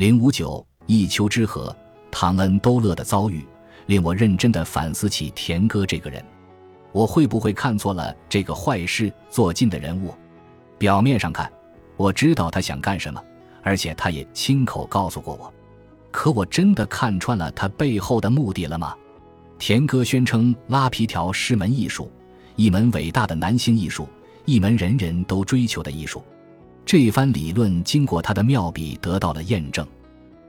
零五九一丘之貉，唐恩都乐的遭遇，令我认真的反思起田哥这个人。我会不会看错了这个坏事做尽的人物？表面上看，我知道他想干什么，而且他也亲口告诉过我。可我真的看穿了他背后的目的了吗？田哥宣称拉皮条是门艺术，一门伟大的男性艺术，一门人人都追求的艺术。这一番理论经过他的妙笔得到了验证。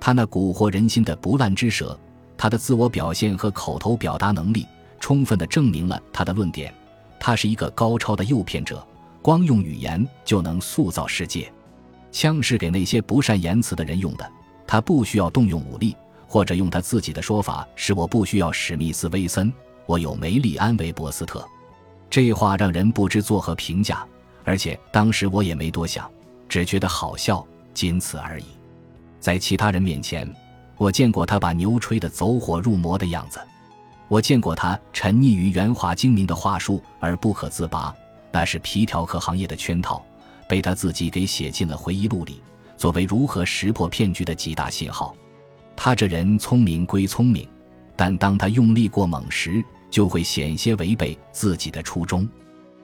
他那蛊惑人心的不烂之舌，他的自我表现和口头表达能力。充分的证明了他的论点，他是一个高超的诱骗者，光用语言就能塑造世界。枪是给那些不善言辞的人用的，他不需要动用武力，或者用他自己的说法是：“我不需要史密斯·威森，我有梅利安·韦伯斯特。”这话让人不知作何评价，而且当时我也没多想，只觉得好笑，仅此而已。在其他人面前，我见过他把牛吹得走火入魔的样子。我见过他沉溺于圆滑精明的话术而不可自拔，那是皮条客行业的圈套，被他自己给写进了回忆录里，作为如何识破骗局的几大信号。他这人聪明归聪明，但当他用力过猛时，就会险些违背自己的初衷。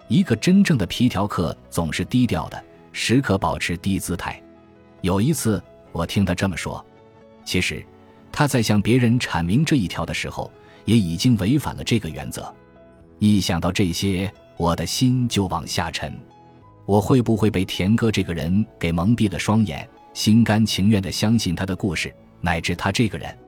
一个真正的皮条客总是低调的，时刻保持低姿态。有一次，我听他这么说：“其实，他在向别人阐明这一条的时候。”也已经违反了这个原则。一想到这些，我的心就往下沉。我会不会被田哥这个人给蒙蔽了双眼，心甘情愿地相信他的故事，乃至他这个人？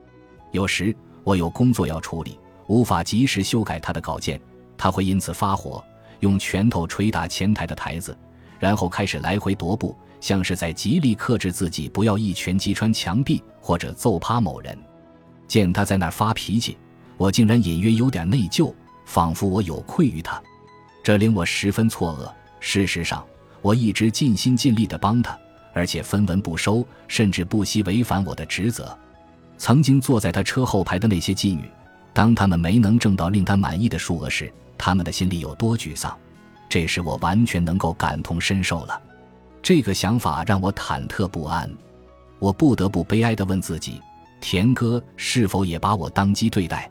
有时我有工作要处理，无法及时修改他的稿件，他会因此发火，用拳头捶打前台的台子，然后开始来回踱步，像是在极力克制自己不要一拳击穿墙壁或者揍趴某人。见他在那儿发脾气。我竟然隐约有点内疚，仿佛我有愧于他，这令我十分错愕。事实上，我一直尽心尽力地帮他，而且分文不收，甚至不惜违反我的职责。曾经坐在他车后排的那些妓女，当他们没能挣到令他满意的数额时，他们的心里有多沮丧，这时我完全能够感同身受了。这个想法让我忐忑不安，我不得不悲哀地问自己：田哥是否也把我当鸡对待？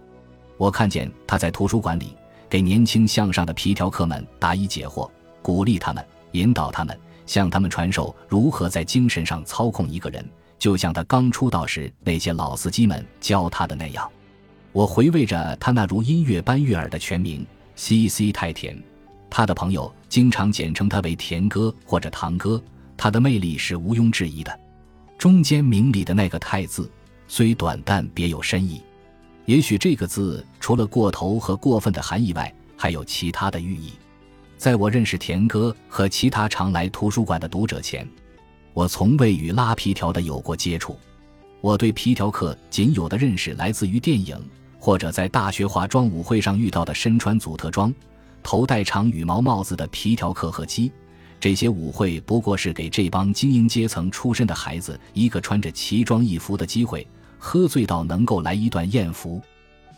我看见他在图书馆里给年轻向上的皮条客们答疑解惑，鼓励他们，引导他们，向他们传授如何在精神上操控一个人，就像他刚出道时那些老司机们教他的那样。我回味着他那如音乐般悦耳的全名 C.C. 太田，他的朋友经常简称他为田哥或者堂哥。他的魅力是毋庸置疑的，中间名里的那个太字虽短，但别有深意。也许这个字除了过头和过分的含义外，还有其他的寓意。在我认识田哥和其他常来图书馆的读者前，我从未与拉皮条的有过接触。我对皮条客仅有的认识来自于电影，或者在大学化妆舞会上遇到的身穿祖特装、头戴长羽毛帽子的皮条客和鸡。这些舞会不过是给这帮精英阶层出身的孩子一个穿着奇装异服的机会。喝醉到能够来一段艳福，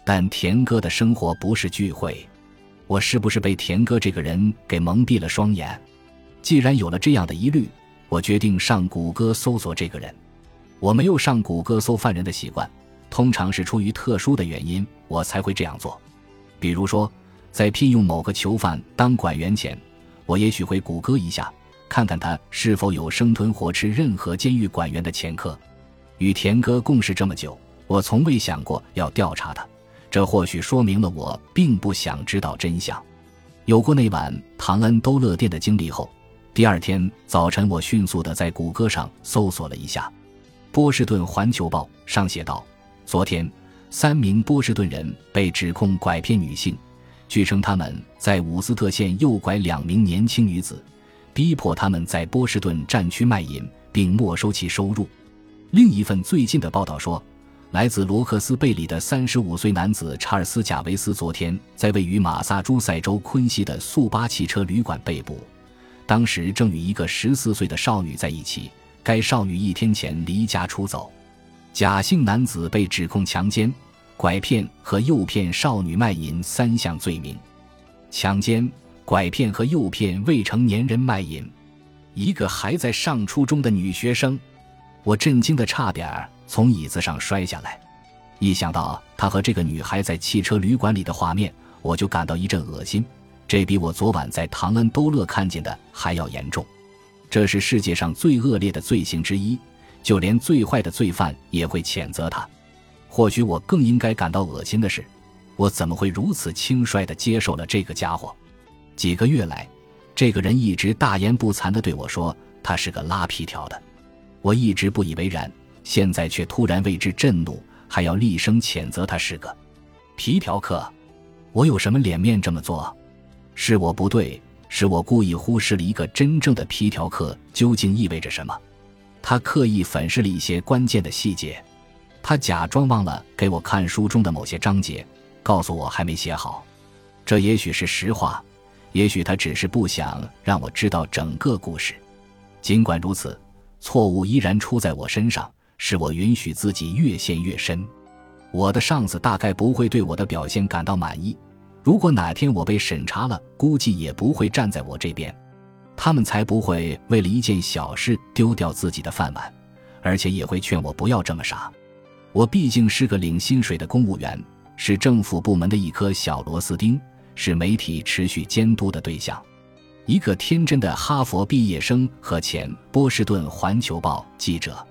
但田哥的生活不是聚会。我是不是被田哥这个人给蒙蔽了双眼？既然有了这样的疑虑，我决定上谷歌搜索这个人。我没有上谷歌搜犯人的习惯，通常是出于特殊的原因我才会这样做。比如说，在聘用某个囚犯当管员前，我也许会谷歌一下，看看他是否有生吞活吃任何监狱管员的前科。与田哥共事这么久，我从未想过要调查他。这或许说明了我并不想知道真相。有过那晚唐恩都乐店的经历后，第二天早晨我迅速地在谷歌上搜索了一下，《波士顿环球报》上写道：昨天，三名波士顿人被指控拐骗女性，据称他们在伍斯特县诱拐两名年轻女子，逼迫他们在波士顿战区卖淫，并没收其收入。另一份最近的报道说，来自罗克斯贝里的三十五岁男子查尔斯·贾维斯昨天在位于马萨诸塞州昆西的速八汽车旅馆被捕，当时正与一个十四岁的少女在一起。该少女一天前离家出走。贾姓男子被指控强奸、拐骗和诱骗少女卖淫三项罪名。强奸、拐骗和诱骗未成年人卖淫，一个还在上初中的女学生。我震惊的差点儿从椅子上摔下来。一想到他和这个女孩在汽车旅馆里的画面，我就感到一阵恶心。这比我昨晚在唐恩都勒看见的还要严重。这是世界上最恶劣的罪行之一，就连最坏的罪犯也会谴责他。或许我更应该感到恶心的是，我怎么会如此轻率地接受了这个家伙？几个月来，这个人一直大言不惭地对我说他是个拉皮条的。我一直不以为然，现在却突然为之震怒。还要厉声谴责他是个皮条客，我有什么脸面这么做？是我不对，是我故意忽视了一个真正的皮条客究竟意味着什么。他刻意粉饰了一些关键的细节，他假装忘了给我看书中的某些章节，告诉我还没写好。这也许是实话，也许他只是不想让我知道整个故事。尽管如此，错误依然出在我身上。是我允许自己越陷越深，我的上司大概不会对我的表现感到满意。如果哪天我被审查了，估计也不会站在我这边。他们才不会为了一件小事丢掉自己的饭碗，而且也会劝我不要这么傻。我毕竟是个领薪水的公务员，是政府部门的一颗小螺丝钉，是媒体持续监督的对象。一个天真的哈佛毕业生和前波士顿环球报记者。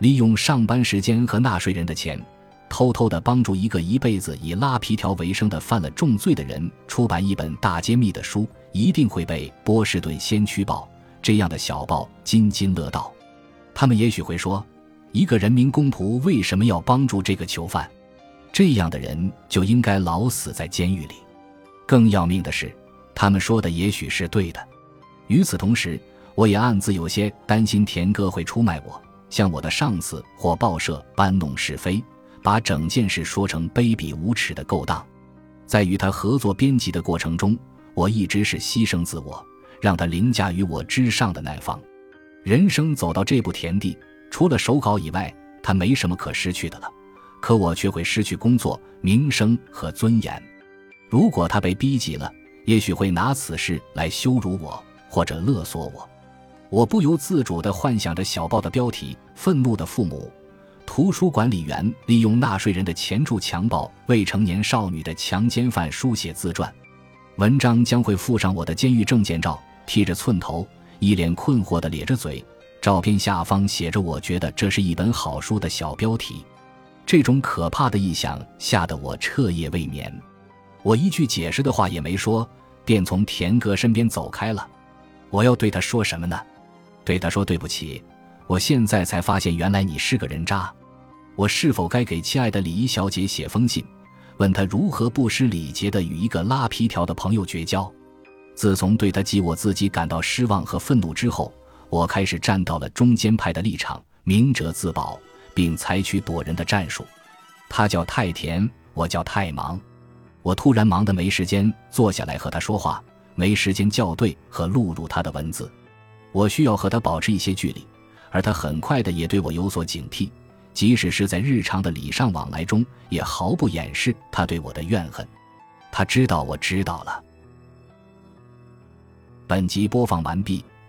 利用上班时间和纳税人的钱，偷偷的帮助一个一辈子以拉皮条为生的犯了重罪的人出版一本大揭秘的书，一定会被波士顿先驱报这样的小报津津乐道。他们也许会说，一个人民公仆为什么要帮助这个囚犯？这样的人就应该老死在监狱里。更要命的是，他们说的也许是对的。与此同时，我也暗自有些担心田哥会出卖我。向我的上司或报社搬弄是非，把整件事说成卑鄙无耻的勾当。在与他合作编辑的过程中，我一直是牺牲自我，让他凌驾于我之上的那方。人生走到这步田地，除了手稿以外，他没什么可失去的了。可我却会失去工作、名声和尊严。如果他被逼急了，也许会拿此事来羞辱我，或者勒索我。我不由自主地幻想着小报的标题：“愤怒的父母，图书管理员利用纳税人的钱助强暴未成年少女的强奸犯书写自传。”文章将会附上我的监狱证件照，剃着寸头，一脸困惑地咧着嘴。照片下方写着“我觉得这是一本好书”的小标题。这种可怕的意象吓得我彻夜未眠。我一句解释的话也没说，便从田哥身边走开了。我要对他说什么呢？对他说：“对不起，我现在才发现，原来你是个人渣。我是否该给亲爱的礼仪小姐写封信，问她如何不失礼节地与一个拉皮条的朋友绝交？自从对他及我自己感到失望和愤怒之后，我开始站到了中间派的立场，明哲自保，并采取躲人的战术。他叫太田，我叫太忙。我突然忙得没时间坐下来和他说话，没时间校对和录入他的文字。”我需要和他保持一些距离，而他很快的也对我有所警惕，即使是在日常的礼尚往来中，也毫不掩饰他对我的怨恨。他知道我知道了。本集播放完毕，